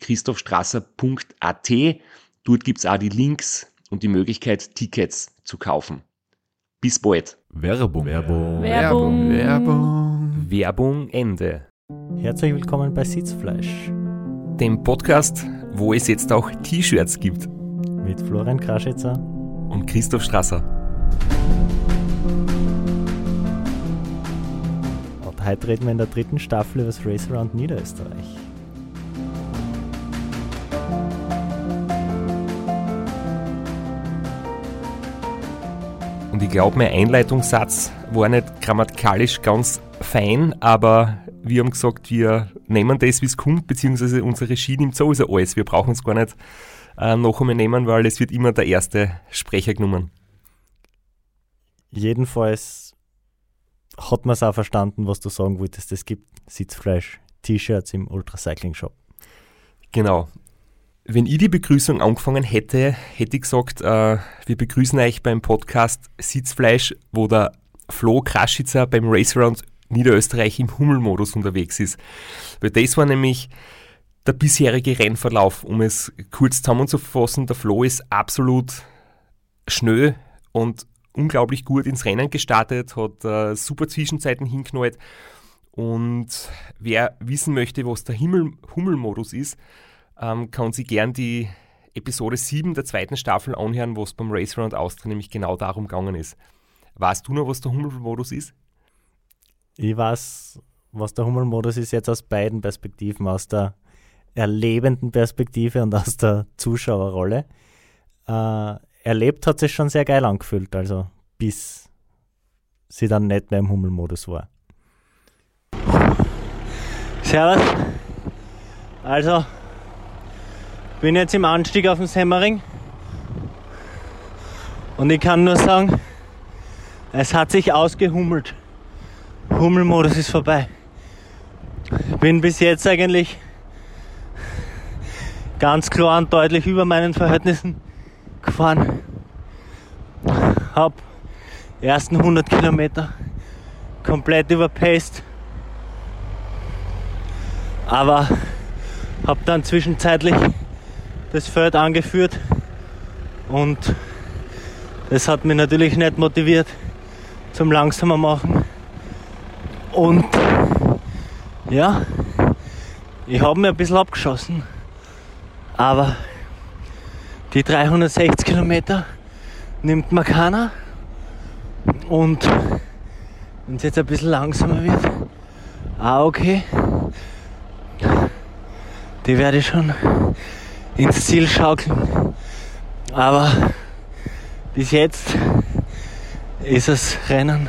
www.christophstrasser.at. Dort gibt's auch die Links und die Möglichkeit, Tickets zu kaufen. Bis bald. Werbung. Werbung. Werbung. Werbung. Werbung Ende. Herzlich willkommen bei Sitzfleisch Dem Podcast, wo es jetzt auch T-Shirts gibt. mit Florian Kraschitzer. Und Christoph Strasser. Und heute reden wir in der dritten Staffel über das Race Around Niederösterreich. Und ich glaube, mein Einleitungssatz war nicht grammatikalisch ganz fein, aber wir haben gesagt, wir nehmen das, wie es kommt, beziehungsweise unsere Regie nimmt sowieso alles. Wir brauchen es gar nicht äh, noch einmal nehmen, weil es wird immer der erste Sprecher genommen. Jedenfalls hat man es auch verstanden, was du sagen wolltest. Es gibt Sitzfleisch, T-Shirts im Ultracycling Shop. Genau. Wenn ich die Begrüßung angefangen hätte, hätte ich gesagt, äh, wir begrüßen euch beim Podcast Sitzfleisch, wo der Flo Kraschitzer beim Race Around Niederösterreich im Hummelmodus unterwegs ist. Weil das war nämlich der bisherige Rennverlauf, um es kurz zusammenzufassen. Der Flo ist absolut schnell und unglaublich gut ins Rennen gestartet, hat äh, super Zwischenzeiten hinknallt. Und wer wissen möchte, was der Himmel Hummelmodus ist, ähm, kann sich gern die Episode 7 der zweiten Staffel anhören, wo es beim Race Round Austria nämlich genau darum gegangen ist. Weißt du noch, was der Hummelmodus ist? Ich weiß, was der Hummelmodus ist, jetzt aus beiden Perspektiven, aus der erlebenden Perspektive und aus der Zuschauerrolle. Äh, erlebt hat sich schon sehr geil angefühlt, also bis sie dann nicht mehr im Hummelmodus war. Servus. Also, bin jetzt im Anstieg auf dem Semmering und ich kann nur sagen, es hat sich ausgehummelt. Hummelmodus ist vorbei. Bin bis jetzt eigentlich ganz klar und deutlich über meinen Verhältnissen gefahren. Hab ersten 100 Kilometer komplett überpaced. Aber hab dann zwischenzeitlich das Feld angeführt und das hat mich natürlich nicht motiviert zum langsamer machen. Und ja, ich habe mir ein bisschen abgeschossen. Aber die 360 Kilometer nimmt mir keiner. Und wenn es jetzt ein bisschen langsamer wird, ah okay, die werde ich schon ins Ziel schaukeln. Aber bis jetzt ist das Rennen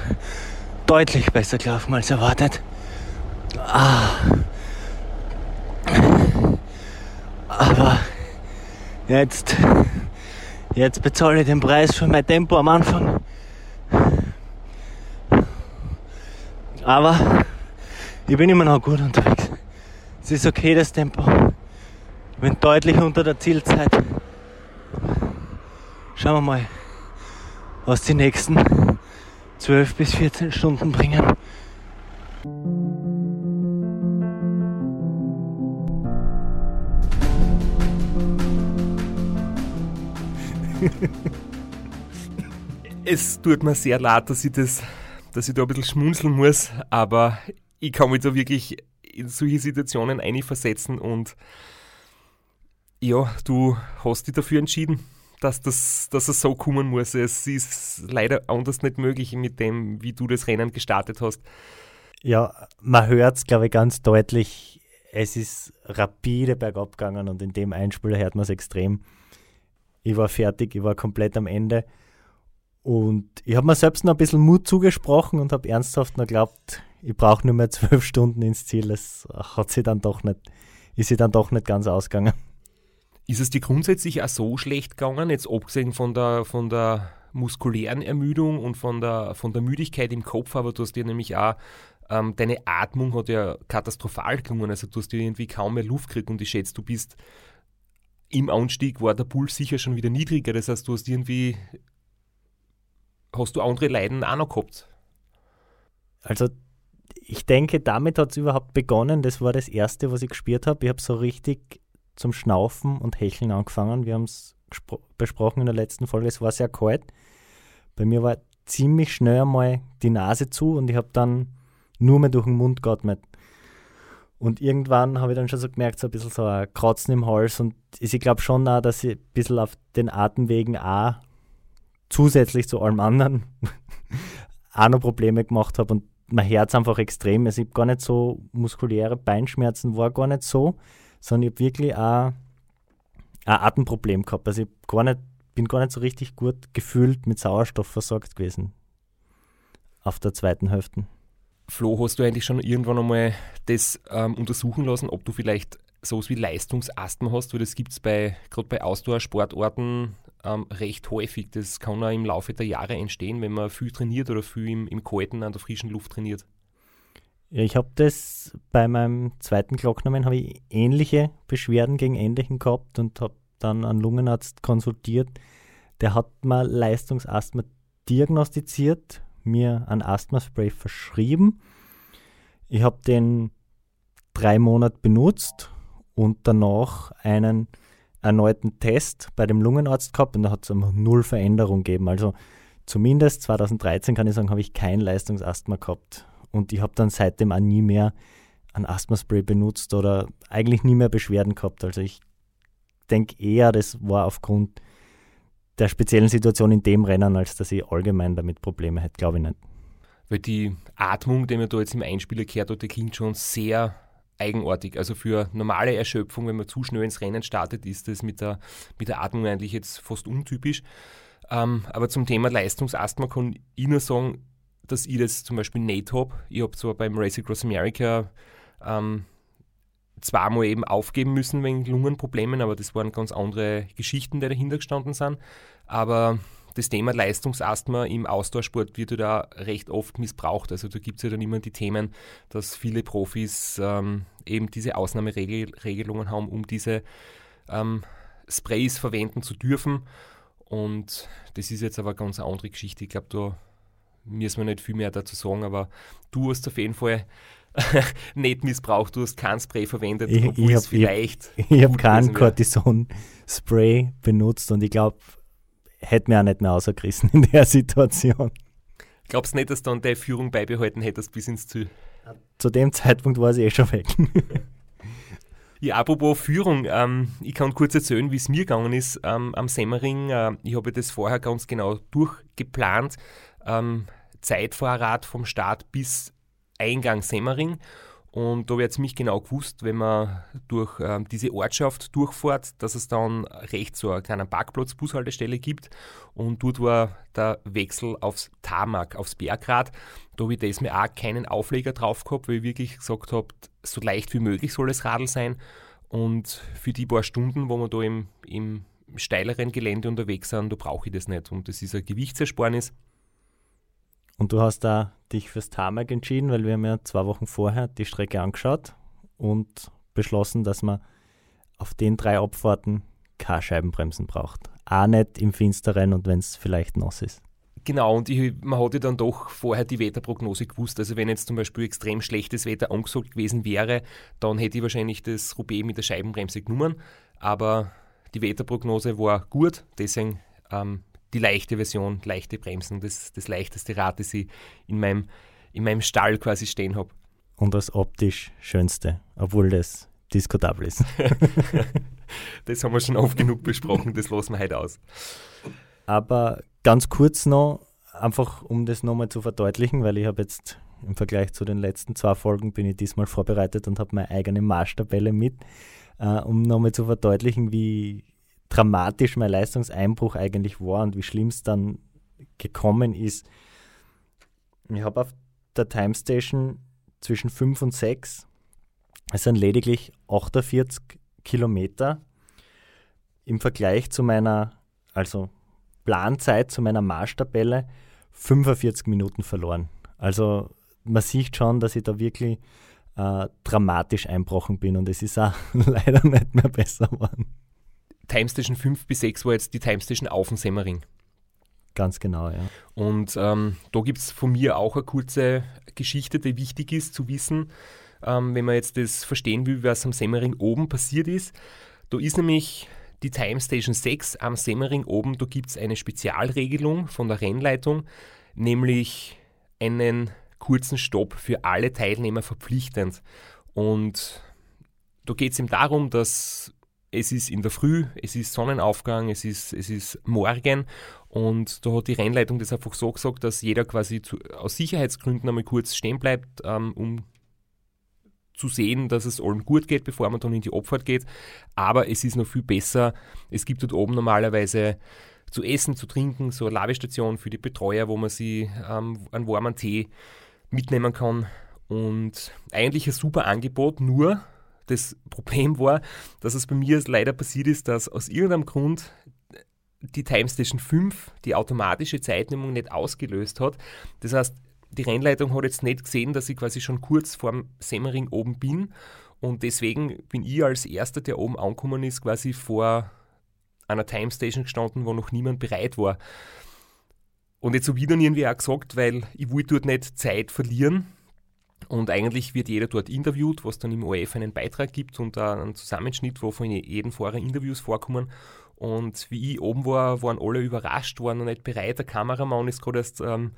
deutlich besser gelaufen als erwartet. Ah. Aber jetzt, jetzt bezahle ich den Preis für mein Tempo am Anfang. Aber ich bin immer noch gut unterwegs. Es ist okay, das Tempo. Bin deutlich unter der Zielzeit. Schauen wir mal, was die nächsten 12 bis 14 Stunden bringen. Es tut mir sehr leid, dass ich, das, dass ich da ein bisschen schmunzeln muss, aber ich kann mich da wirklich in solche Situationen einversetzen und Ja, du hast dich dafür entschieden, dass, das, dass es so kommen muss. Es ist leider anders nicht möglich mit dem, wie du das Rennen gestartet hast. Ja, man hört es, glaube ich, ganz deutlich. Es ist rapide bergab gegangen und in dem Einspieler hört man es extrem. Ich war fertig, ich war komplett am Ende. Und ich habe mir selbst noch ein bisschen Mut zugesprochen und habe ernsthaft noch geglaubt, ich brauche nur mehr zwölf Stunden ins Ziel. Das hat sie dann doch nicht, ist sie dann doch nicht ganz ausgegangen. Ist es dir grundsätzlich auch so schlecht gegangen, jetzt abgesehen von der, von der muskulären Ermüdung und von der, von der Müdigkeit im Kopf, aber du hast dir nämlich auch, ähm, deine Atmung hat ja katastrophal gelungen, also du hast dir irgendwie kaum mehr Luft gekriegt und ich schätze, du bist im Anstieg war der Puls sicher schon wieder niedriger, das heißt, du hast irgendwie, hast du andere Leiden auch noch gehabt? Also ich denke, damit hat es überhaupt begonnen. Das war das Erste, was ich gespürt habe. Ich habe so richtig zum Schnaufen und Hecheln angefangen. Wir haben es besprochen in der letzten Folge. Es war sehr kalt. Bei mir war ziemlich schnell einmal die Nase zu und ich habe dann nur mehr durch den Mund geatmet. Und irgendwann habe ich dann schon so gemerkt, so ein bisschen so ein Kratzen im Hals. Und ich glaube schon auch, dass ich ein bisschen auf den Atemwegen auch zusätzlich zu allem anderen auch noch Probleme gemacht habe. Und mein Herz einfach extrem. Also ich habe gar nicht so muskuläre Beinschmerzen, war gar nicht so, sondern ich habe wirklich auch ein Atemproblem gehabt. Also ich gar nicht, bin gar nicht so richtig gut gefühlt mit Sauerstoff versorgt gewesen auf der zweiten Hälfte. Flo, hast du eigentlich schon irgendwann einmal das ähm, untersuchen lassen, ob du vielleicht sowas wie Leistungsasthma hast? Weil das gibt es bei, gerade bei Ausdauersportarten ähm, recht häufig. Das kann auch im Laufe der Jahre entstehen, wenn man viel trainiert oder viel im, im Kalten an der frischen Luft trainiert. Ja, ich habe das bei meinem zweiten Glocknamen habe ich ähnliche Beschwerden gegen hin gehabt und habe dann einen Lungenarzt konsultiert. Der hat mal Leistungsasthma diagnostiziert, mir ein Asthmaspray verschrieben. Ich habe den drei Monate benutzt und danach einen erneuten Test bei dem Lungenarzt gehabt und da hat es null Veränderung gegeben. Also zumindest 2013 kann ich sagen, habe ich kein Leistungsasthma gehabt. Und ich habe dann seitdem auch nie mehr ein Asthmaspray benutzt oder eigentlich nie mehr Beschwerden gehabt. Also ich denke eher, das war aufgrund der speziellen Situation in dem Rennen, als dass ich allgemein damit Probleme hätte, glaube ich nicht. Weil die Atmung, die man da jetzt im Einspieler gehört hat, die klingt schon sehr eigenartig. Also für normale Erschöpfung, wenn man zu schnell ins Rennen startet, ist das mit der, mit der Atmung eigentlich jetzt fast untypisch. Ähm, aber zum Thema Leistungsasthma kann ich nur sagen, dass ich das zum Beispiel nicht habe. Ich habe zwar beim Race Across America ähm, zweimal eben aufgeben müssen wegen Lungenproblemen, aber das waren ganz andere Geschichten, die dahinter gestanden sind. Aber das Thema Leistungsasthma im Ausdauersport wird ja da recht oft missbraucht. Also da gibt es ja dann immer die Themen, dass viele Profis ähm, eben diese Ausnahmeregelungen haben, um diese ähm, Sprays verwenden zu dürfen. Und das ist jetzt aber eine ganz andere Geschichte. Ich glaube, da müssen wir nicht viel mehr dazu sagen, aber du hast auf jeden Fall nicht missbraucht, du hast kein Spray verwendet, ich, obwohl ich es vielleicht. Ich, ich habe kein Cortison-Spray benutzt und ich glaube, hätte mir auch nicht mehr rausgerissen in der Situation. Glaubst du nicht, dass du dann deine Führung beibehalten hättest bis ins Ziel? Zu dem Zeitpunkt war sie eh schon weg. ja, apropos Führung, ähm, ich kann kurz erzählen, wie es mir gegangen ist ähm, am Semmering. Äh, ich habe das vorher ganz genau durchgeplant. Ähm, Zeitvorrat vom Start bis Eingang Semmering und da wird ziemlich genau gewusst, wenn man durch ähm, diese Ortschaft durchfährt, dass es dann rechts so einen kleinen Parkplatz, Bushaltestelle gibt. Und dort war der Wechsel aufs Tarmac, aufs Bergrad. Da habe ich das mir auch keinen Aufleger drauf gehabt, weil ich wirklich gesagt habe, so leicht wie möglich soll das Radl sein. Und für die paar Stunden, wo wir da im, im steileren Gelände unterwegs sind, da brauche ich das nicht. Und das ist ein Gewichtsersparnis. Und du hast da dich fürs Tarmac entschieden, weil wir haben ja zwei Wochen vorher die Strecke angeschaut und beschlossen, dass man auf den drei Abfahrten keine Scheibenbremsen braucht. Auch nicht im Finsteren und wenn es vielleicht nass ist. Genau, und ich, man hatte dann doch vorher die Wetterprognose gewusst. Also wenn jetzt zum Beispiel extrem schlechtes Wetter angesagt gewesen wäre, dann hätte ich wahrscheinlich das Roubaix mit der Scheibenbremse genommen. Aber die Wetterprognose war gut, deswegen ähm, die leichte Version, leichte Bremsen, das, das leichteste Rad, das ich in meinem, in meinem Stall quasi stehen habe. Und das optisch schönste, obwohl das diskutabel ist. das haben wir schon oft genug besprochen, das lassen wir heute aus. Aber ganz kurz noch, einfach um das nochmal zu verdeutlichen, weil ich habe jetzt im Vergleich zu den letzten zwei Folgen bin ich diesmal vorbereitet und habe meine eigene Marschtabelle mit, äh, um nochmal zu verdeutlichen, wie dramatisch mein Leistungseinbruch eigentlich war und wie schlimm es dann gekommen ist. Ich habe auf der Time Station zwischen 5 und 6, es sind lediglich 48 Kilometer im Vergleich zu meiner, also Planzeit, zu meiner Marschtabelle 45 Minuten verloren. Also man sieht schon, dass ich da wirklich äh, dramatisch einbrochen bin und es ist auch leider nicht mehr besser geworden. Time Station 5 bis 6 war jetzt die Time Station auf dem Semmering. Ganz genau, ja. Und ähm, da gibt es von mir auch eine kurze Geschichte, die wichtig ist zu wissen, ähm, wenn man jetzt das verstehen will, was am Semmering oben passiert ist. Da ist nämlich die Time Station 6 am Semmering oben, da gibt es eine Spezialregelung von der Rennleitung, nämlich einen kurzen Stopp für alle Teilnehmer verpflichtend. Und da geht es ihm darum, dass es ist in der Früh, es ist Sonnenaufgang, es ist, es ist morgen und da hat die Rennleitung das einfach so gesagt, dass jeder quasi zu, aus Sicherheitsgründen einmal kurz stehen bleibt, ähm, um zu sehen, dass es allen gut geht, bevor man dann in die Abfahrt geht. Aber es ist noch viel besser. Es gibt dort oben normalerweise zu essen, zu trinken, so eine Labestation für die Betreuer, wo man sie ähm, einen warmen Tee mitnehmen kann. Und eigentlich ein super Angebot, nur das Problem war, dass es bei mir leider passiert ist, dass aus irgendeinem Grund die Time Station 5 die automatische Zeitnehmung nicht ausgelöst hat. Das heißt, die Rennleitung hat jetzt nicht gesehen, dass ich quasi schon kurz vorm Semmering oben bin und deswegen bin ich als erster, der oben angekommen ist, quasi vor einer Time Station gestanden, wo noch niemand bereit war. Und jetzt habe ich dann irgendwie auch gesagt, weil ich wollte dort nicht Zeit verlieren, und eigentlich wird jeder dort interviewt, was dann im ORF einen Beitrag gibt und einen Zusammenschnitt, wo von jedem Fahrer Interviews vorkommen. Und wie ich oben war, waren alle überrascht, waren noch nicht bereit. Der Kameramann ist gerade erst ähm,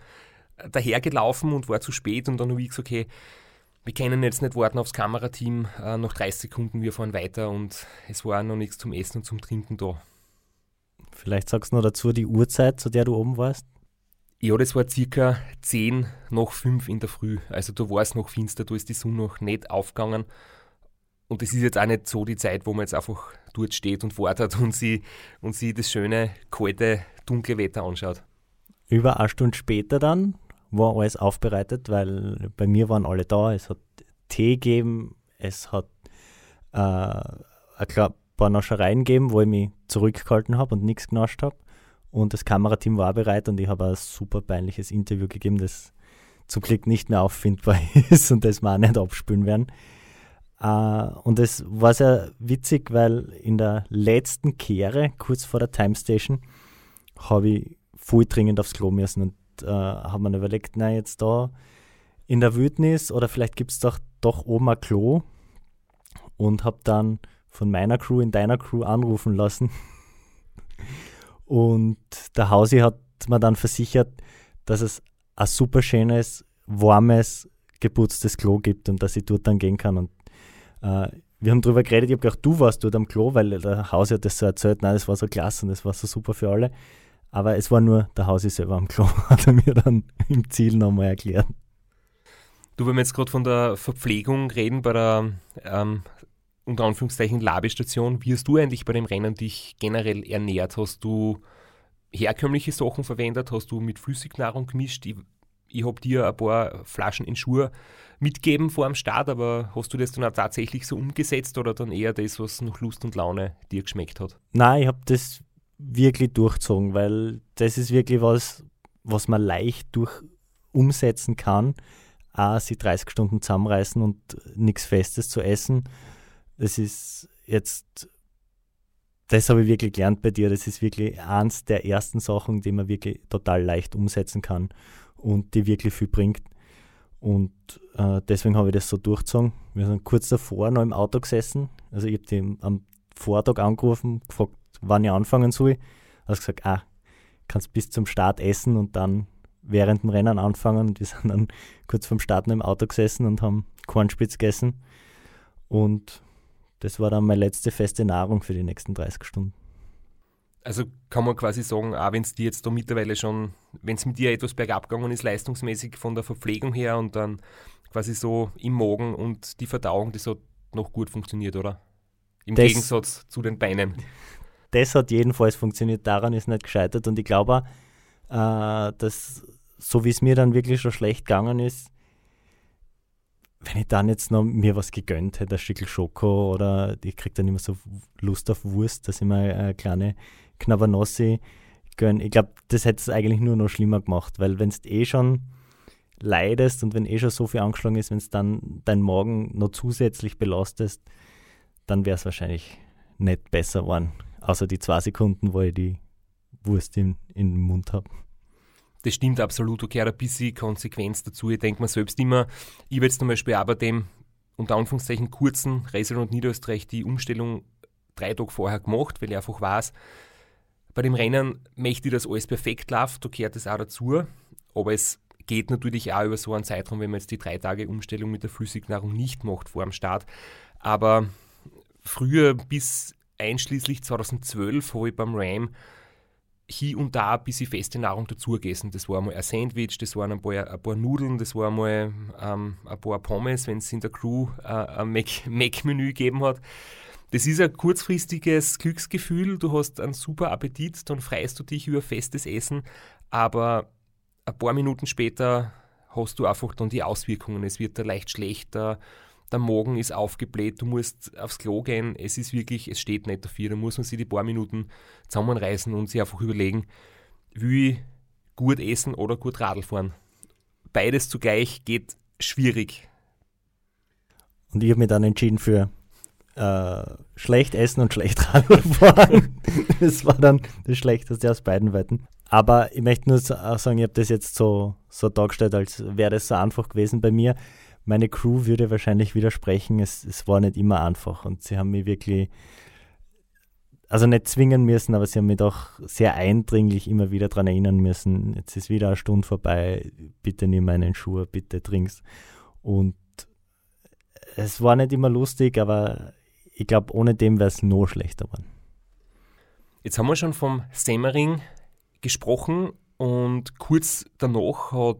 dahergelaufen und war zu spät. Und dann habe ich gesagt, okay, wir können jetzt nicht warten aufs Kamerateam. Äh, noch 30 Sekunden, wir fahren weiter. Und es war noch nichts zum Essen und zum Trinken da. Vielleicht sagst du noch dazu die Uhrzeit, zu der du oben warst? Ja, das war circa 10 nach 5 in der Früh. Also da war es noch finster, da ist die Sonne noch nicht aufgegangen. Und das ist jetzt auch nicht so die Zeit, wo man jetzt einfach dort steht und wartet und sie, und sie das schöne, kalte, dunkle Wetter anschaut. Über eine Stunde später dann war alles aufbereitet, weil bei mir waren alle da. Es hat Tee gegeben, es hat äh, ein paar Naschereien gegeben, wo ich mich zurückgehalten habe und nichts genascht habe. Und das Kamerateam war bereit und ich habe ein super peinliches Interview gegeben, das zum Glück nicht mehr auffindbar ist und das wir auch nicht abspülen werden. Uh, und es war sehr witzig, weil in der letzten Kehre, kurz vor der Time Station, habe ich voll dringend aufs Klo müssen und uh, habe mir überlegt, na jetzt da in der Wildnis oder vielleicht gibt es doch, doch oben ein Klo und habe dann von meiner Crew in deiner Crew anrufen lassen und der Hausi hat mir dann versichert, dass es ein super schönes, warmes, geputztes Klo gibt und dass ich dort dann gehen kann. Und äh, wir haben darüber geredet, ich habe gedacht, du warst dort am Klo, weil der Hausi hat das so erzählt, nein, das war so klasse und das war so super für alle. Aber es war nur der Hausi selber am Klo, hat er mir dann im Ziel nochmal erklärt. Du, wenn wir jetzt gerade von der Verpflegung reden bei der ähm, unter Anführungszeichen Labestation, wie hast du eigentlich bei dem Rennen dich generell ernährt? Hast du herkömmliche Sachen verwendet? Hast du mit Flüssignahrung gemischt? Ich, ich habe dir ein paar Flaschen in Schuhe mitgeben vor dem Start, aber hast du das dann auch tatsächlich so umgesetzt oder dann eher das, was nach Lust und Laune dir geschmeckt hat? Nein, ich habe das wirklich durchgezogen, weil das ist wirklich was, was man leicht durch umsetzen kann. Auch sie 30 Stunden zusammenreißen und nichts Festes zu essen das ist jetzt, das habe ich wirklich gelernt bei dir. Das ist wirklich eins der ersten Sachen, die man wirklich total leicht umsetzen kann und die wirklich viel bringt. Und äh, deswegen habe ich das so durchgezogen. Wir sind kurz davor noch im Auto gesessen. Also ich habe den am Vortag angerufen, gefragt, wann ich anfangen soll. Er hat gesagt, ah, kannst bis zum Start essen und dann während dem Rennen anfangen. Und wir sind dann kurz vorm Start noch im Auto gesessen und haben Kornspitz gegessen. Und das war dann meine letzte feste Nahrung für die nächsten 30 Stunden. Also kann man quasi sagen, auch wenn es dir jetzt da mittlerweile schon, wenn es mit dir etwas bergab gegangen ist, leistungsmäßig von der Verpflegung her und dann quasi so im Magen und die Verdauung, das hat noch gut funktioniert, oder? Im Das- Gegensatz zu den Beinen. Das hat jedenfalls funktioniert, daran ist nicht gescheitert und ich glaube auch, äh, dass so wie es mir dann wirklich schon schlecht gegangen ist, wenn ich dann jetzt noch mir was gegönnt hätte, ein Stück Schoko oder ich kriege dann immer so Lust auf Wurst, dass ich mir eine kleine Knabbernossi gönne. Ich glaube, das hätte es eigentlich nur noch schlimmer gemacht, weil wenn du eh schon leidest und wenn eh schon so viel angeschlagen ist, wenn es dann deinen Magen noch zusätzlich belastest, dann wäre es wahrscheinlich nicht besser geworden. Außer die zwei Sekunden, wo ich die Wurst in, in den Mund habe. Das stimmt absolut, da gehört ein bisschen Konsequenz dazu. Ich denke mir selbst immer, ich jetzt zum Beispiel bei dem unter Anführungszeichen kurzen Reisel und Niederösterreich die Umstellung drei Tage vorher gemacht, weil ich einfach weiß, bei dem Rennen möchte ich, dass alles perfekt läuft, da gehört das auch dazu. Aber es geht natürlich auch über so einen Zeitraum, wenn man jetzt die drei Tage Umstellung mit der Flüssignahrung nicht macht vor dem Start. Aber früher bis einschließlich 2012 habe ich beim Ram hier und da ein bisschen feste Nahrung dazu gegessen. Das war einmal ein Sandwich, das waren ein paar, ein paar Nudeln, das war einmal ähm, ein paar Pommes, wenn es in der Crew äh, ein Mac- Mac-Menü gegeben hat. Das ist ein kurzfristiges Glücksgefühl, du hast einen super Appetit, dann freust du dich über festes Essen, aber ein paar Minuten später hast du einfach dann die Auswirkungen. Es wird da leicht schlechter, der Magen ist aufgebläht, du musst aufs Klo gehen. Es ist wirklich, es steht nicht dafür. Da muss man sich die paar Minuten zusammenreißen und sich einfach überlegen, will ich gut essen oder gut Radl fahren. Beides zugleich geht schwierig. Und ich habe mich dann entschieden für äh, schlecht essen und schlecht Radl fahren. das war dann das Schlechteste aus beiden Weiten. Aber ich möchte nur sagen, ich habe das jetzt so, so dargestellt, als wäre das so einfach gewesen bei mir. Meine Crew würde wahrscheinlich widersprechen, es, es war nicht immer einfach und sie haben mich wirklich, also nicht zwingen müssen, aber sie haben mich doch sehr eindringlich immer wieder daran erinnern müssen, jetzt ist wieder eine Stunde vorbei, bitte nimm meinen Schuh, bitte trink's. Und es war nicht immer lustig, aber ich glaube, ohne dem wäre es noch schlechter geworden. Jetzt haben wir schon vom Semmering gesprochen und kurz danach hat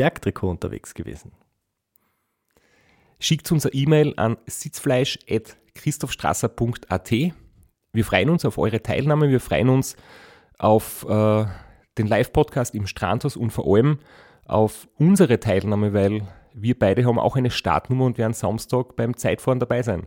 Bergtrikot unterwegs gewesen. Schickt uns eine E-Mail an sitzfleisch.christophstrasser.at. Wir freuen uns auf eure Teilnahme, wir freuen uns auf äh, den Live-Podcast im Strandhaus und vor allem auf unsere Teilnahme, weil wir beide haben auch eine Startnummer und werden Samstag beim Zeitfahren dabei sein.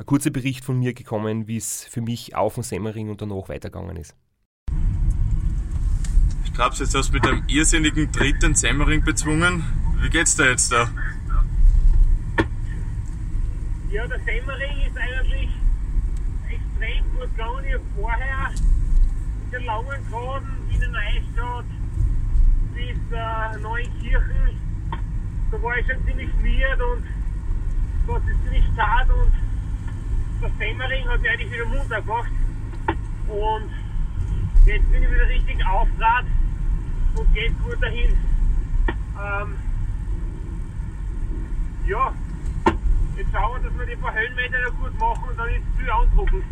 ein, kurzer Bericht von mir gekommen, wie es für mich auf dem Semmering und danach weitergegangen ist. Ich glaube, jetzt hast du mit einem irrsinnigen dritten Semmering bezwungen. Wie geht's dir jetzt da? Ja, der Semmering ist eigentlich extrem gut gegangen. Ich hab vorher in der langen Geraden in Neustadt bis äh, Neunkirchen, da war ich schon ziemlich miert und das ist ziemlich zart und der Semmering hat mich eigentlich wieder munter gemacht. Und jetzt bin ich wieder richtig aufgerad und geht gut dahin. Ähm, ja, Jetzt schauen wir, dass wir die paar Höhenmeter noch gut machen und dann ist es viel andrucken.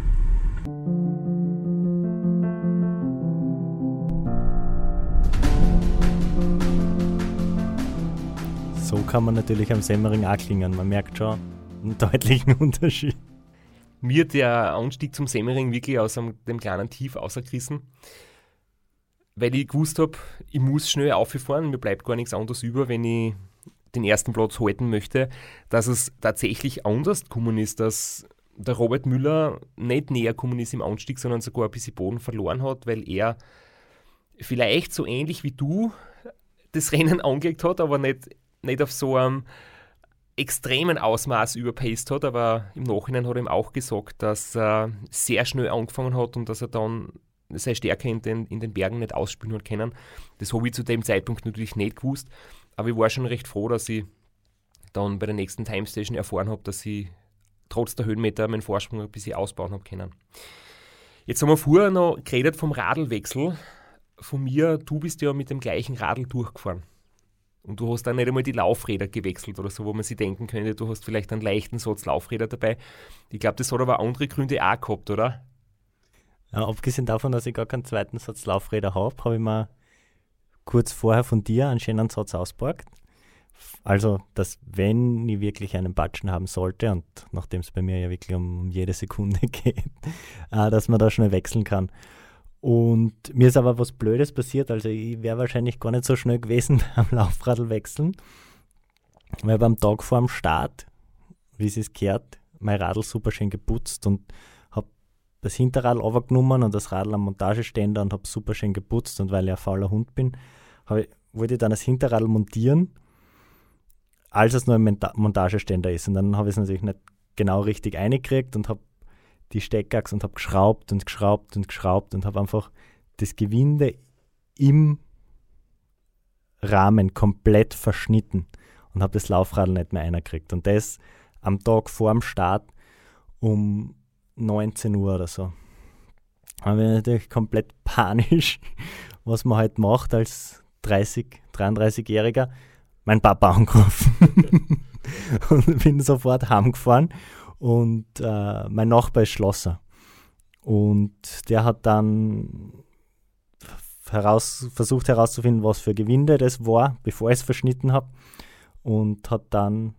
So kann man natürlich am Semmering auch klingen. Man merkt schon einen deutlichen Unterschied. Mir der Anstieg zum Semmering wirklich aus dem kleinen Tief außergerissen, weil ich gewusst habe, ich muss schnell auffahren, mir bleibt gar nichts anderes über, wenn ich den ersten Platz halten möchte, dass es tatsächlich anders gekommen ist, dass der Robert Müller nicht näher gekommen ist im Anstieg, sondern sogar ein bisschen Boden verloren hat, weil er vielleicht so ähnlich wie du das Rennen angelegt hat, aber nicht, nicht auf so einem extremen Ausmaß überpaced hat, aber im Nachhinein hat er ihm auch gesagt, dass er sehr schnell angefangen hat und dass er dann seine Stärke in den, in den Bergen nicht ausspielen hat können. Das habe ich zu dem Zeitpunkt natürlich nicht gewusst, aber ich war schon recht froh, dass ich dann bei der nächsten Time Station erfahren habe, dass ich trotz der Höhenmeter meinen Vorsprung ein bisschen ausbauen habe können. Jetzt haben wir vorher noch geredet vom Radlwechsel. Von mir, du bist ja mit dem gleichen Radl durchgefahren. Und du hast dann nicht einmal die Laufräder gewechselt oder so, wo man sich denken könnte, du hast vielleicht einen leichten Satz Laufräder dabei. Ich glaube, das hat aber andere Gründe auch gehabt, oder? Ja, abgesehen davon, dass ich gar keinen zweiten Satz Laufräder habe, habe ich mir kurz vorher von dir einen schönen Satz ausgeborgt. Also, dass wenn ich wirklich einen Batschen haben sollte, und nachdem es bei mir ja wirklich um, um jede Sekunde geht, äh, dass man da schnell wechseln kann. Und mir ist aber was Blödes passiert, also ich wäre wahrscheinlich gar nicht so schnell gewesen am Laufradl wechseln, weil beim Tag vor dem Start, wie es ist gehört, mein Radl super schön geputzt und habe das Hinterrad aufgenommen und das Radl am Montageständer und habe super schön geputzt und weil ich ein fauler Hund bin, ich, wollte ich dann das Hinterrad montieren, als es nur ein Monta Montageständer ist. Und dann habe ich es natürlich nicht genau richtig eingekriegt und habe die Steckachse und habe geschraubt und geschraubt und geschraubt und habe einfach das Gewinde im Rahmen komplett verschnitten und habe das Laufrad nicht mehr einkriegt. Und das am Tag vor dem Start um 19 Uhr oder so. Da bin ich natürlich komplett panisch, was man halt macht als 30, 33-Jähriger, mein Papa angerufen und bin sofort heimgefahren und äh, mein Nachbar ist Schlosser. Und der hat dann heraus, versucht herauszufinden, was für Gewinde das war, bevor ich es verschnitten habe und hat dann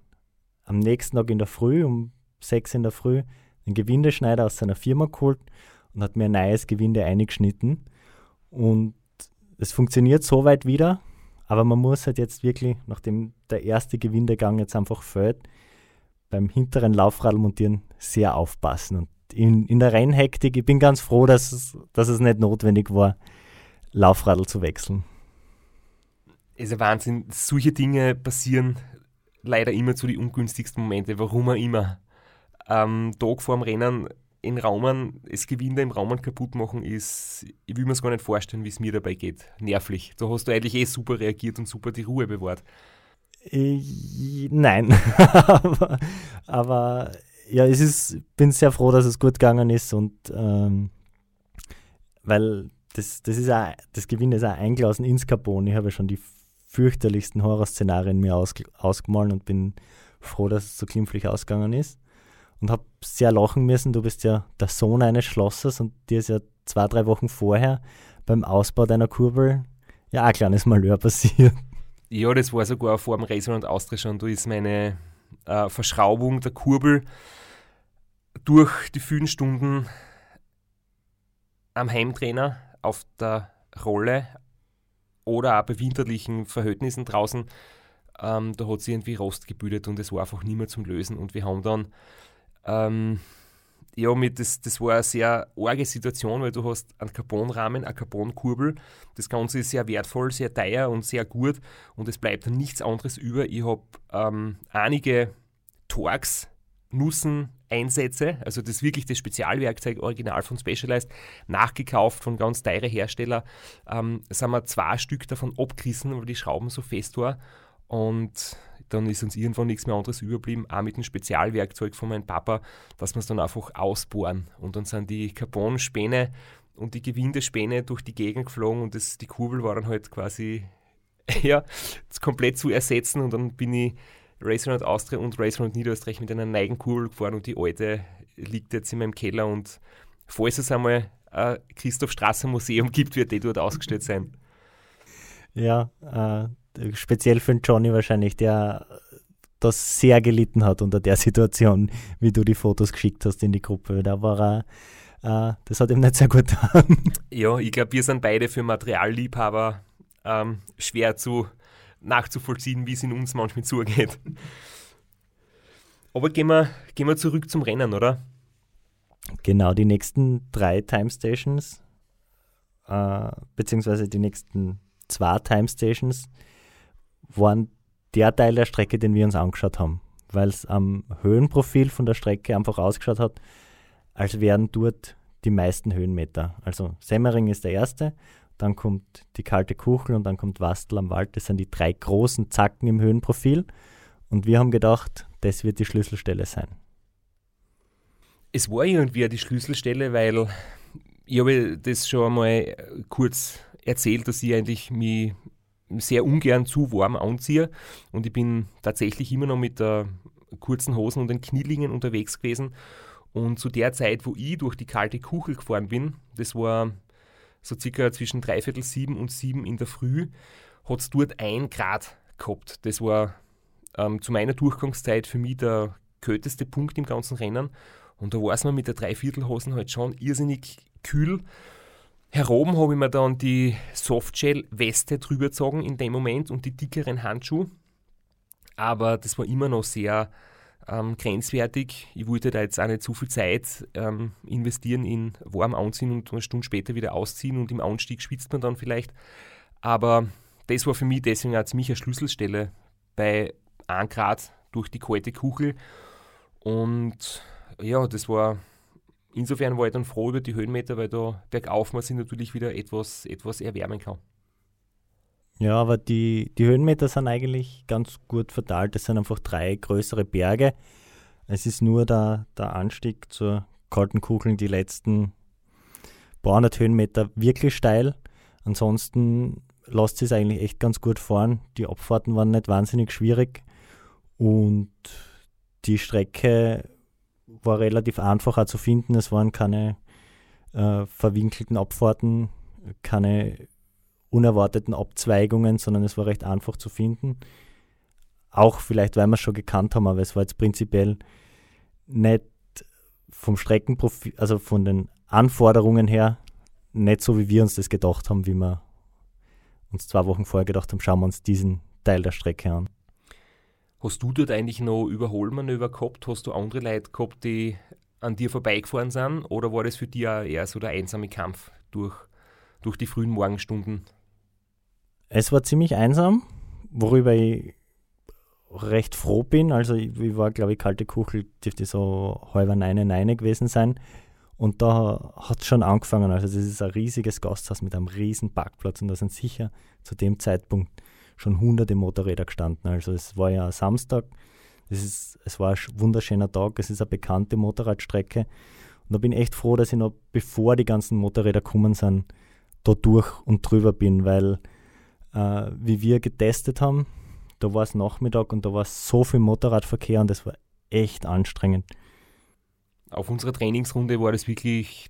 am nächsten Tag in der Früh, um 6 in der Früh, einen Gewindeschneider aus seiner Firma geholt und hat mir ein neues Gewinde eingeschnitten. Und es funktioniert soweit wieder, aber man muss halt jetzt wirklich, nachdem der erste Gewindegang jetzt einfach fällt, beim hinteren Laufrad montieren sehr aufpassen. Und in, in der Rennhektik, ich bin ganz froh, dass es, dass es nicht notwendig war, Laufradl zu wechseln. Es ist Wahnsinn. Solche Dinge passieren leider immer zu den ungünstigsten Momente, warum auch immer. Am Tag vor dem Rennen in Raumen, das Gewinde im Raumen kaputt machen, ist, ich will mir es gar nicht vorstellen, wie es mir dabei geht. Nervlich. Da hast du eigentlich eh super reagiert und super die Ruhe bewahrt. Ich, nein, aber, aber, ja, es ist, bin sehr froh, dass es gut gegangen ist und ähm, weil das, das ist auch, das Gewinde ist auch eingelassen ins Carbon. Ich habe ja schon die fürchterlichsten Horrorszenarien mir aus, ausgemalt und bin froh, dass es so glimpflich ausgegangen ist und habe sehr lachen müssen. Du bist ja der Sohn eines Schlossers und dir ist ja zwei, drei Wochen vorher beim Ausbau deiner Kurbel ja ein kleines Malheur passiert. Ja, das war sogar vor dem Racer und Austria schon. Da ist meine äh, Verschraubung der Kurbel durch die vielen Stunden am Heimtrainer auf der Rolle oder auch bei winterlichen Verhältnissen draußen, ähm, da hat sie irgendwie Rost gebildet und es war einfach nicht mehr zum Lösen. Und wir haben dann ähm, ja, mit das, das war eine sehr arge Situation, weil du hast einen Carbonrahmen, eine Carbonkurbel. Das Ganze ist sehr wertvoll, sehr teuer und sehr gut und es bleibt nichts anderes über. Ich habe ähm, einige Torx, Nussen, Einsätze, also das wirklich das Spezialwerkzeug original von Specialized, nachgekauft von ganz teuren Herstellern. Ähm, sind wir zwei Stück davon abgerissen, weil die Schrauben so fest waren und dann ist uns irgendwann nichts mehr anderes überblieben, auch mit dem Spezialwerkzeug von meinem Papa, dass wir es dann einfach ausbohren. Und dann sind die Carbonspäne und die Gewindespäne durch die Gegend geflogen und das, die Kurbel war dann halt quasi ja, komplett zu ersetzen und dann bin ich Racer Austria und Racer Niederösterreich mit einer neuen Kurbel gefahren und die alte liegt jetzt in meinem Keller und falls es einmal ein Christoph Strasser Museum gibt, wird die dort ausgestellt sein. Ja, äh, speziell für den Johnny wahrscheinlich, der das sehr gelitten hat unter der Situation, wie du die Fotos geschickt hast in die Gruppe. Da war er, äh, das hat ihm nicht sehr gut getan. Ja, ich glaube, wir sind beide für Materialliebhaber ähm, schwer zu nachzuvollziehen, wie es in uns manchmal zugeht. Aber gehen wir, gehen wir zurück zum Rennen, oder? Genau, die nächsten drei Time Stations, äh, beziehungsweise die nächsten zwei Time Stations, waren der Teil der Strecke, den wir uns angeschaut haben, weil es am Höhenprofil von der Strecke einfach ausgeschaut hat, als wären dort die meisten Höhenmeter. Also Semmering ist der erste, dann kommt die kalte Kuchel und dann kommt Wastel am Wald. Das sind die drei großen Zacken im Höhenprofil. Und wir haben gedacht, das wird die Schlüsselstelle sein. Es war irgendwie die Schlüsselstelle, weil ich habe das schon einmal kurz erzählt, dass ich eigentlich mich sehr ungern zu warm anziehe und ich bin tatsächlich immer noch mit der kurzen Hosen und den Knielingen unterwegs gewesen. Und zu der Zeit, wo ich durch die kalte Kuchel gefahren bin, das war so circa zwischen dreiviertel sieben und sieben in der Früh, hat es dort ein Grad gehabt. Das war ähm, zu meiner Durchgangszeit für mich der kälteste Punkt im ganzen Rennen. Und da war es mir mit der Dreiviertelhosen halt schon irrsinnig kühl. Heroben habe ich mir dann die Softshell-Weste drüber gezogen in dem Moment und die dickeren Handschuhe. Aber das war immer noch sehr ähm, grenzwertig. Ich wollte da jetzt auch nicht zu viel Zeit ähm, investieren in warm anziehen und eine Stunde später wieder ausziehen und im Anstieg schwitzt man dann vielleicht. Aber das war für mich deswegen auch ziemlich eine Schlüsselstelle bei 1 Grad durch die kalte Kuchel. Und ja, das war insofern war ich dann froh über die Höhenmeter, weil da bergauf man sich natürlich wieder etwas, etwas erwärmen kann. Ja, aber die, die Höhenmeter sind eigentlich ganz gut verteilt. Es sind einfach drei größere Berge. Es ist nur der, der Anstieg zur kalten Kugeln, die letzten paar hundert Höhenmeter wirklich steil. Ansonsten lässt es eigentlich echt ganz gut fahren. Die Abfahrten waren nicht wahnsinnig schwierig und die Strecke war relativ einfach auch zu finden. Es waren keine äh, verwinkelten Abfahrten, keine unerwarteten Abzweigungen, sondern es war recht einfach zu finden. Auch vielleicht, weil wir es schon gekannt haben, aber es war jetzt prinzipiell nicht vom Streckenprofil, also von den Anforderungen her, nicht so, wie wir uns das gedacht haben, wie wir uns zwei Wochen vorher gedacht haben, schauen wir uns diesen Teil der Strecke an. Hast du dort eigentlich noch Überholmanöver gehabt? Hast du andere Leute gehabt, die an dir vorbeigefahren sind? Oder war das für dich eher so der einsame Kampf durch, durch die frühen Morgenstunden? Es war ziemlich einsam, worüber ich recht froh bin. Also ich, ich war, glaube ich, kalte Kuchel dürfte so halber Neine Neine gewesen sein. Und da hat es schon angefangen. Also, das ist ein riesiges Gasthaus mit einem riesen Parkplatz und da sind sicher zu dem Zeitpunkt schon hunderte Motorräder gestanden. Also, es war ja Samstag, das ist, es war ein wunderschöner Tag, es ist eine bekannte Motorradstrecke. Und da bin ich echt froh, dass ich noch, bevor die ganzen Motorräder kommen sind, da durch und drüber bin, weil äh, wie wir getestet haben, da war es Nachmittag und da war so viel Motorradverkehr und das war echt anstrengend. Auf unserer Trainingsrunde war das wirklich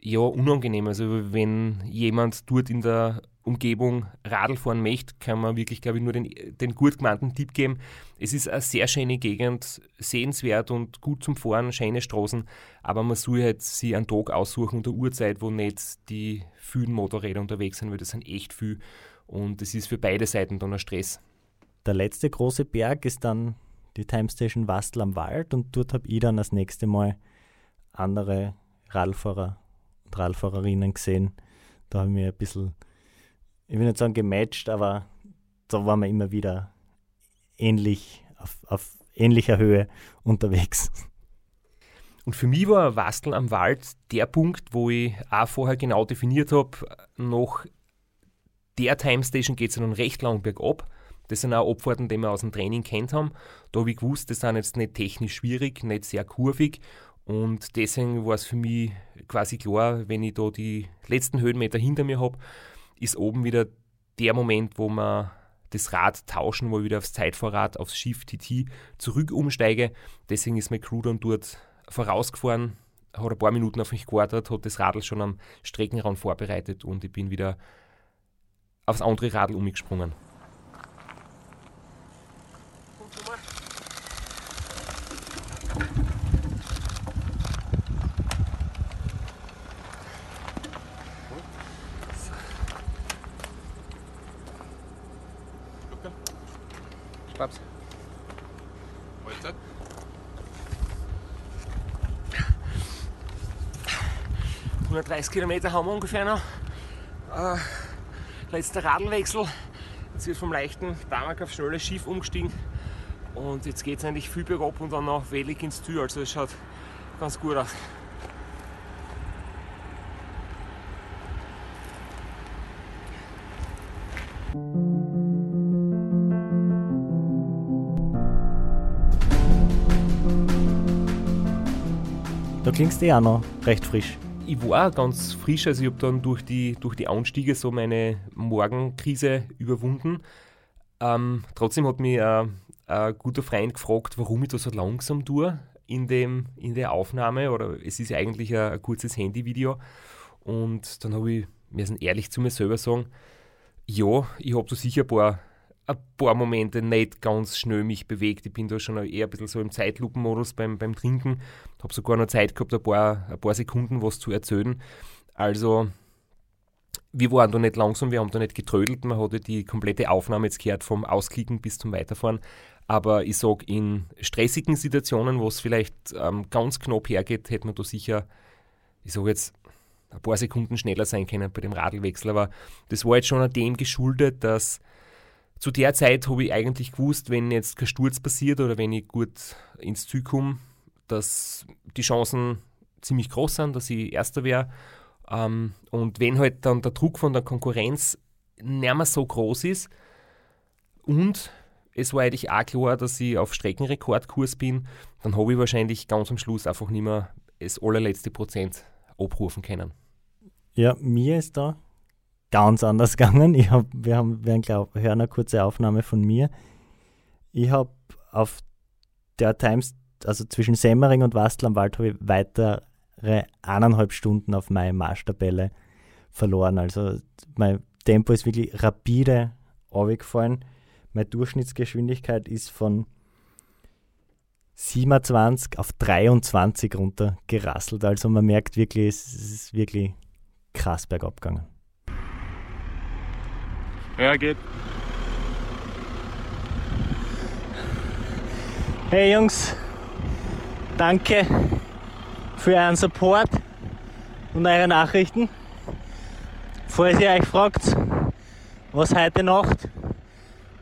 ja, unangenehm. Also wenn jemand dort in der Umgebung Radl fahren möchte, kann man wirklich, glaube ich, nur den, den gut gemeinten Tipp geben. Es ist eine sehr schöne Gegend, sehenswert und gut zum Fahren, schöne Straßen, aber man soll halt sich einen Tag aussuchen und eine Uhrzeit, wo nicht die vielen Motorräder unterwegs sind, weil das sind echt viel und es ist für beide Seiten dann ein Stress. Der letzte große Berg ist dann die Time Station Wastel am Wald und dort habe ich dann das nächste Mal andere Radfahrer und Radfahrerinnen gesehen. Da habe ich mir ein bisschen, ich will nicht sagen gematcht, aber da waren wir immer wieder ähnlich, auf, auf ähnlicher Höhe unterwegs. Und für mich war Wasteln am Wald der Punkt, wo ich auch vorher genau definiert habe, nach der Time Station geht es dann recht lang bergab. Das sind auch Abfahrten, die wir aus dem Training kennt haben. Da habe ich gewusst, das sind jetzt nicht technisch schwierig, nicht sehr kurvig und deswegen war es für mich quasi klar, wenn ich da die letzten Höhenmeter hinter mir habe, ist oben wieder der Moment, wo man das Rad tauschen, wo ich wieder aufs Zeitvorrat, aufs Shift TT zurück umsteige. Deswegen ist mein Crew dann dort vorausgefahren, hat ein paar Minuten auf mich gewartet, hat das Radl schon am Streckenrand vorbereitet und ich bin wieder aufs andere Radl umgesprungen. ...130 Kilometer haben wir ungefähr noch. Äh, letzter Radlwechsel. Jetzt wird vom leichten Tarmac auf schnelles Schiff umgestiegen. Und jetzt geht es eigentlich viel bergab und dann noch wellig ins Tür. Also es schaut ganz gut aus. Da klingst du eh auch noch recht frisch. Ich war ganz frisch, also ich habe dann durch die, durch die Anstiege so meine Morgenkrise überwunden. Ähm, trotzdem hat mich ein, ein guter Freund gefragt, warum ich da so langsam tue in, dem, in der Aufnahme. Oder es ist eigentlich ein, ein kurzes Handyvideo. Und dann habe ich mir ehrlich zu mir selber sagen, ja, ich habe da sicher ein paar ein paar Momente nicht ganz schnell mich bewegt. Ich bin da schon eher ein bisschen so im Zeitlupenmodus beim, beim Trinken. Habe sogar noch Zeit gehabt, ein paar, ein paar Sekunden was zu erzählen. Also, wir waren da nicht langsam, wir haben da nicht getrödelt. Man hatte die komplette Aufnahme jetzt gehört vom Ausklicken bis zum Weiterfahren. Aber ich sage, in stressigen Situationen, wo es vielleicht ähm, ganz knapp hergeht, hätte man da sicher, ich sage jetzt, ein paar Sekunden schneller sein können bei dem Radlwechsel. Aber das war jetzt schon dem geschuldet, dass zu der Zeit habe ich eigentlich gewusst, wenn jetzt kein Sturz passiert oder wenn ich gut ins Ziel komme, dass die Chancen ziemlich groß sind, dass ich Erster wäre. Ähm, und wenn halt dann der Druck von der Konkurrenz nicht mehr so groß ist und es war eigentlich auch klar, dass ich auf Streckenrekordkurs bin, dann habe ich wahrscheinlich ganz am Schluss einfach nicht mehr das allerletzte Prozent abrufen können. Ja, mir ist da ganz anders gegangen. Ich hab, wir haben, wir glaub, hören eine kurze Aufnahme von mir. Ich habe auf der Times, also zwischen Semmering und Wastel am Wald, habe ich weitere eineinhalb Stunden auf meine Marschtabelle verloren. Also mein Tempo ist wirklich rapide runtergefallen. Meine Durchschnittsgeschwindigkeit ist von 27 auf 23 runtergerasselt. Also man merkt wirklich, es ist wirklich krass bergab gegangen. Ja, geht. Hey Jungs, danke für euren Support und eure Nachrichten. Falls ihr euch fragt, was heute Nacht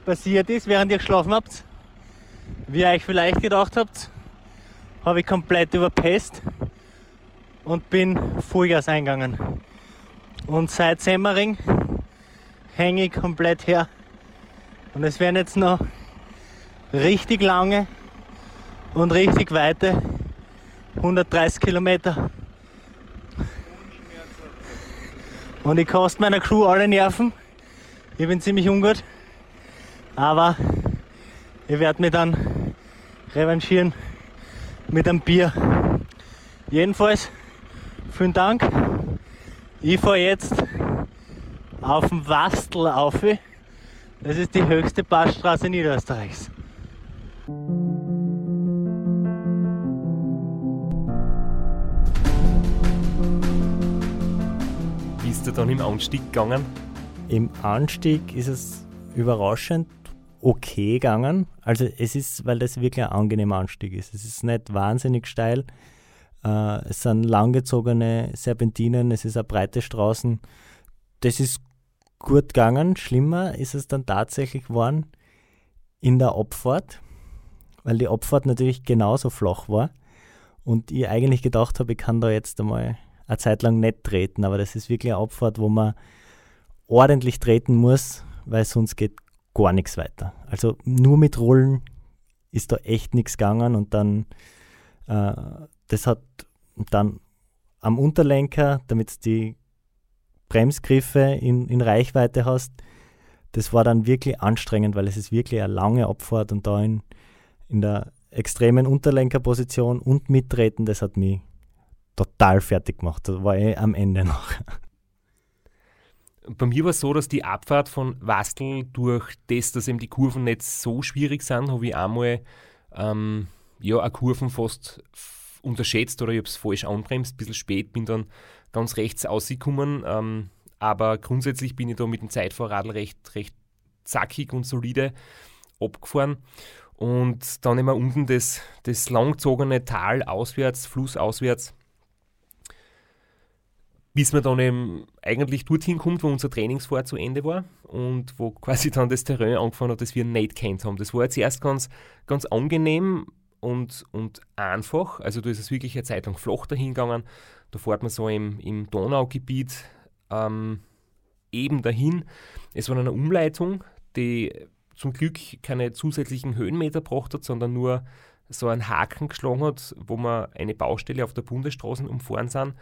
passiert ist, während ihr geschlafen habt, wie ihr euch vielleicht gedacht habt, habe ich komplett überpest und bin Vollgas eingegangen. Und seit Semmering hänge ich komplett her. Und es werden jetzt noch richtig lange und richtig weite 130 Kilometer. Und ich koste meiner Crew alle Nerven. Ich bin ziemlich ungut. Aber ich werde mich dann revanchieren mit einem Bier. Jedenfalls, vielen Dank. Ich fahre jetzt auf dem Wastel auf. Das ist die höchste Passstraße Niederösterreichs. Bist du dann im Anstieg gegangen? Im Anstieg ist es überraschend okay gegangen. Also es ist, weil das wirklich ein angenehmer Anstieg ist. Es ist nicht wahnsinnig steil. Äh, es sind langgezogene Serpentinen, es ist eine breite Straßen. Das ist gut gegangen. Schlimmer ist es dann tatsächlich geworden in der Abfahrt, weil die Abfahrt natürlich genauso flach war und ich eigentlich gedacht habe, ich kann da jetzt einmal eine Zeit lang nicht treten, aber das ist wirklich eine Abfahrt, wo man ordentlich treten muss, weil sonst geht gar nichts weiter. Also nur mit Rollen ist da echt nichts gegangen und dann, äh, das hat dann am Unterlenker, damit du die Bremsgriffe in, in Reichweite hast, das war dann wirklich anstrengend, weil es ist wirklich eine lange Abfahrt und da in, in der extremen Unterlenkerposition und mittreten, das hat mich total fertig gemacht. Das war eh am Ende noch. Bei mir war es so, dass die Abfahrt von Wastel durch das, dass eben die Kurven nicht so schwierig sind, habe ich einmal ähm, ja, eine Kurven fast unterschätzt oder ich habe es falsch anbremst, ein bisschen spät, bin dann ganz rechts ausgekommen. Ähm, aber grundsätzlich bin ich da mit dem Zeitfahrradl recht, recht zackig und solide abgefahren. Und dann immer unten das, das langgezogene Tal auswärts, flussauswärts, bis man dann eben eigentlich dorthin kommt, wo unser Trainingsfahrt zu Ende war und wo quasi dann das Terrain angefangen hat, das wir nicht kennt haben. Das war jetzt erst ganz, ganz angenehm und, und einfach. Also da ist es wirklich eine Zeit lang flach dahingegangen. Da fährt man so im, im Donaugebiet ähm, eben dahin. Es war eine Umleitung, die zum Glück keine zusätzlichen Höhenmeter gebracht hat, sondern nur so einen Haken geschlagen hat, wo wir eine Baustelle auf der Bundesstraße umfahren sind.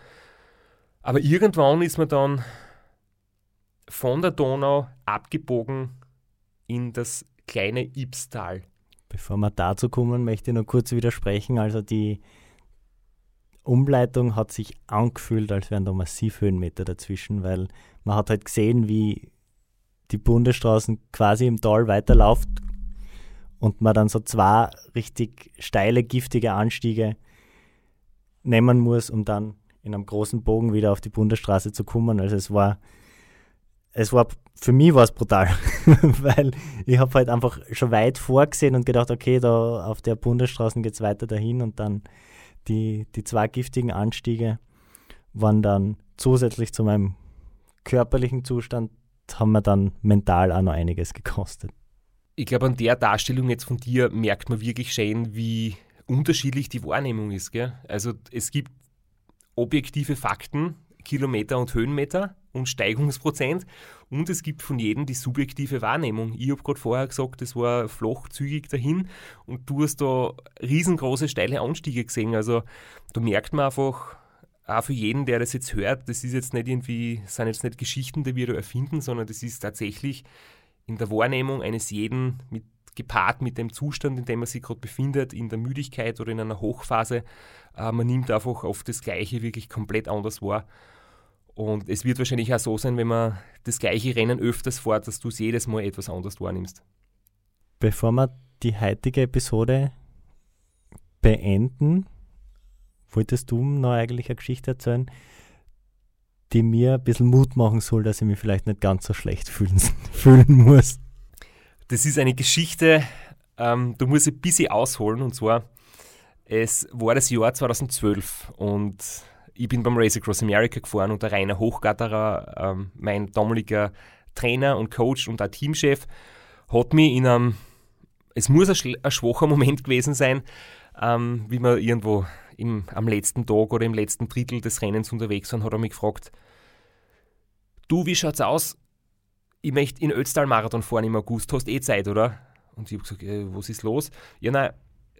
Aber irgendwann ist man dann von der Donau abgebogen in das kleine Ibstal. Bevor wir dazu kommen, möchte ich noch kurz widersprechen. Also die Umleitung hat sich angefühlt, als wären da massiv Höhenmeter dazwischen, weil man hat halt gesehen, wie die Bundesstraßen quasi im Tal weiterläuft und man dann so zwei richtig steile, giftige Anstiege nehmen muss, um dann in einem großen Bogen wieder auf die Bundesstraße zu kommen. Also es war, es war, für mich war es brutal, weil ich habe halt einfach schon weit vorgesehen und gedacht, okay, da auf der Bundesstraße geht es weiter dahin und dann die, die zwei giftigen Anstiege waren dann zusätzlich zu meinem körperlichen Zustand, haben mir dann mental auch noch einiges gekostet. Ich glaube, an der Darstellung jetzt von dir merkt man wirklich schön, wie unterschiedlich die Wahrnehmung ist. Gell? Also es gibt objektive Fakten, Kilometer und Höhenmeter und Steigungsprozent. Und es gibt von jedem die subjektive Wahrnehmung. Ich habe gerade vorher gesagt, das war flach zügig dahin und du hast da riesengroße steile Anstiege gesehen. Also da merkt man einfach, auch für jeden, der das jetzt hört, das ist jetzt nicht irgendwie, sind jetzt nicht Geschichten, die wir da erfinden, sondern das ist tatsächlich in der Wahrnehmung eines jeden mit gepaart mit dem Zustand, in dem man sich gerade befindet, in der Müdigkeit oder in einer Hochphase. Äh, man nimmt einfach oft das Gleiche wirklich komplett anders wahr. Und es wird wahrscheinlich auch so sein, wenn man das gleiche Rennen öfters fährt, dass du es jedes Mal etwas anders wahrnimmst. Bevor wir die heutige Episode beenden, wolltest du noch eigentlich eine Geschichte erzählen, die mir ein bisschen Mut machen soll, dass ich mich vielleicht nicht ganz so schlecht fühlen, fühlen muss. Das ist eine Geschichte, ähm, da muss ich ein bisschen ausholen und zwar, es war das Jahr 2012 und ich bin beim Race Across America gefahren und der Rainer Hochgatterer, ähm, mein damaliger Trainer und Coach und auch Teamchef, hat mich in einem, es muss ein, ein schwacher Moment gewesen sein, ähm, wie wir irgendwo im, am letzten Tag oder im letzten Drittel des Rennens unterwegs waren, hat er mich gefragt, du, wie schaut's aus? Ich möchte in Ötztal Marathon fahren im August, hast eh Zeit, oder? Und ich habe gesagt, äh, was ist los? Ja, nein,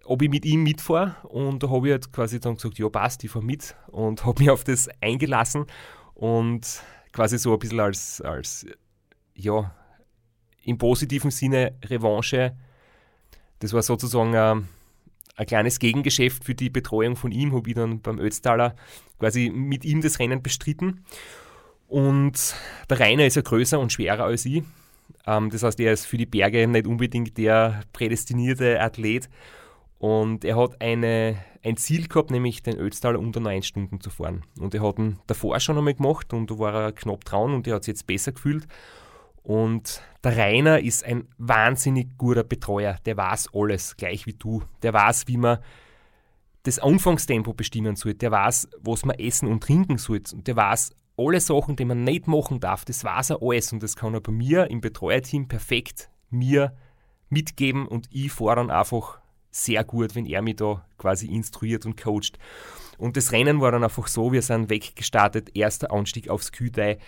ob ich mit ihm mitfahre und da habe ich halt quasi dann gesagt, ja passt, ich fahre mit und habe mich auf das eingelassen und quasi so ein bisschen als, als ja, im positiven Sinne Revanche. Das war sozusagen ein, ein kleines Gegengeschäft für die Betreuung von ihm, habe ich dann beim Ötztaler quasi mit ihm das Rennen bestritten. Und der Rainer ist ja größer und schwerer als ich. Ähm, das heißt, er ist für die Berge nicht unbedingt der prädestinierte Athlet. Und er hat eine, ein Ziel gehabt, nämlich den Ötztaler unter 9 Stunden zu fahren. Und er hat ihn davor schon einmal gemacht und da war er knapp dran und er hat sich jetzt besser gefühlt. Und der Rainer ist ein wahnsinnig guter Betreuer. Der weiß alles, gleich wie du. Der weiß, wie man das Anfangstempo bestimmen sollte. Der weiß, was man essen und trinken sollte. Und der weiß alle Sachen, die man nicht machen darf. Das weiß er alles. Und das kann er bei mir im Betreuerteam perfekt mir mitgeben. Und ich fahre dann einfach sehr gut, wenn er mich da quasi instruiert und coacht. Und das Rennen war dann einfach so, wir sind weggestartet, erster Anstieg aufs Kühdei.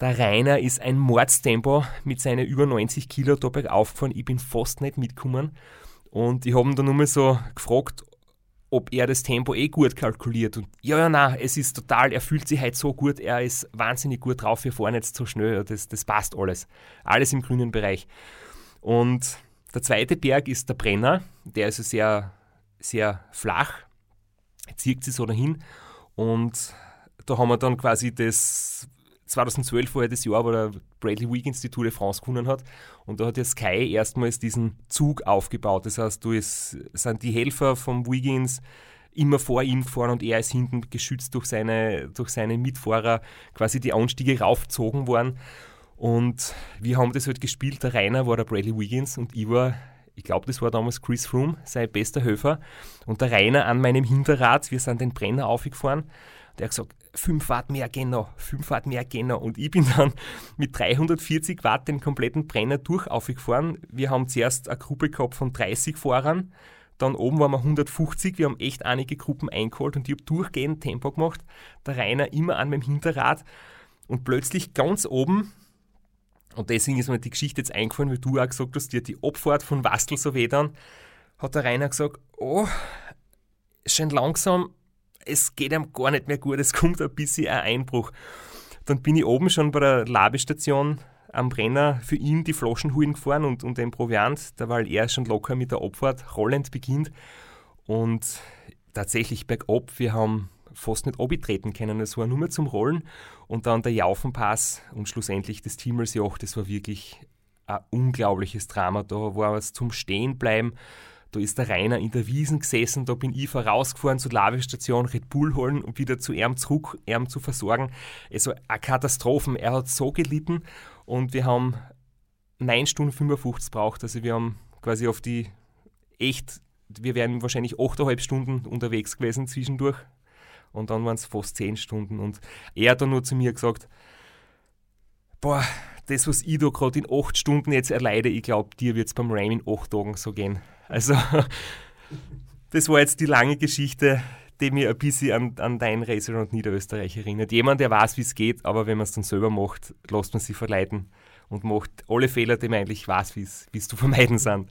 Der Rainer ist ein Mordstempo mit seinen über 90 Kilo da bergauf gefahren. Ich bin fast nicht mitgekommen. Und ich habe ihn dann nur mal so gefragt, ob er das Tempo eh gut kalkuliert. Und ja, ja, nein, es ist total, er fühlt sich halt so gut, er ist wahnsinnig gut drauf, wir fahren jetzt so schnell, das, das passt alles. Alles im grünen Bereich. Und der zweite Berg ist der Brenner, der ist sehr, sehr flach, zieht sich so dahin. Und da haben wir dann quasi das 2012 war ja das Jahr, wo der Bradley Wiggins die Tour de France gewonnen hat. Und da hat ja Sky erstmals diesen Zug aufgebaut. Das heißt, ist, sind die Helfer vom Wiggins immer vor ihm gefahren und er ist hinten geschützt durch seine, durch seine Mitfahrer quasi die Anstiege raufgezogen worden. Und wir haben das halt gespielt. Der Rainer war der Bradley Wiggins und ich war, ich glaube, das war damals Chris Froome, sein bester Höfer. Und der Rainer an meinem Hinterrad, wir sind den Brenner aufgefahren. Der hat gesagt, 5 Watt mehr noch, 5 Watt mehr noch. Und ich bin dann mit 340 Watt den kompletten Brenner durch aufgefahren. Wir haben zuerst eine Gruppe gehabt von 30 Fahrern. Dann oben waren wir 150, wir haben echt einige Gruppen eingeholt und ich habe durchgehend Tempo gemacht. Der Rainer immer an meinem Hinterrad und plötzlich ganz oben und deswegen ist mir die Geschichte jetzt eingefallen, weil du auch gesagt hast, dir die Abfahrt von Wastel so weh dann, hat der Rainer gesagt, oh, schön langsam, es geht ihm gar nicht mehr gut, es kommt ein bisschen ein Einbruch. Dann bin ich oben schon bei der Labestation am Brenner für ihn die Flaschen holen gefahren und, und den Proviant, da weil er schon locker mit der Abfahrt rollend beginnt. Und tatsächlich bergab, wir haben fast nicht abtreten können. Es war nur mehr zum Rollen und dann der Jaufenpass und schlussendlich das Timmelsjoch. Das war wirklich ein unglaubliches Drama. Da war was zum Stehenbleiben. Da ist der Rainer in der Wiesen gesessen, da bin ich vorausgefahren zur Lavestation, Red Bull holen und wieder zu ihm zurück, ihm zu versorgen. Also eine Katastrophe. Er hat so gelitten und wir haben 9 Stunden 55 braucht. Also wir haben quasi auf die echt, wir wären wahrscheinlich 8,5 Stunden unterwegs gewesen zwischendurch und dann waren es fast zehn Stunden. Und er hat dann nur zu mir gesagt, boah, das, was ich da gerade in acht Stunden jetzt erleide, ich glaube, dir wird es beim Ram in acht Tagen so gehen. Also, das war jetzt die lange Geschichte, die mir ein bisschen an, an dein Racer und Niederösterreich erinnert. Jemand, der weiß, wie es geht, aber wenn man es dann selber macht, lässt man sich verleiten und macht alle Fehler, die man eigentlich weiß, wie es zu vermeiden sind.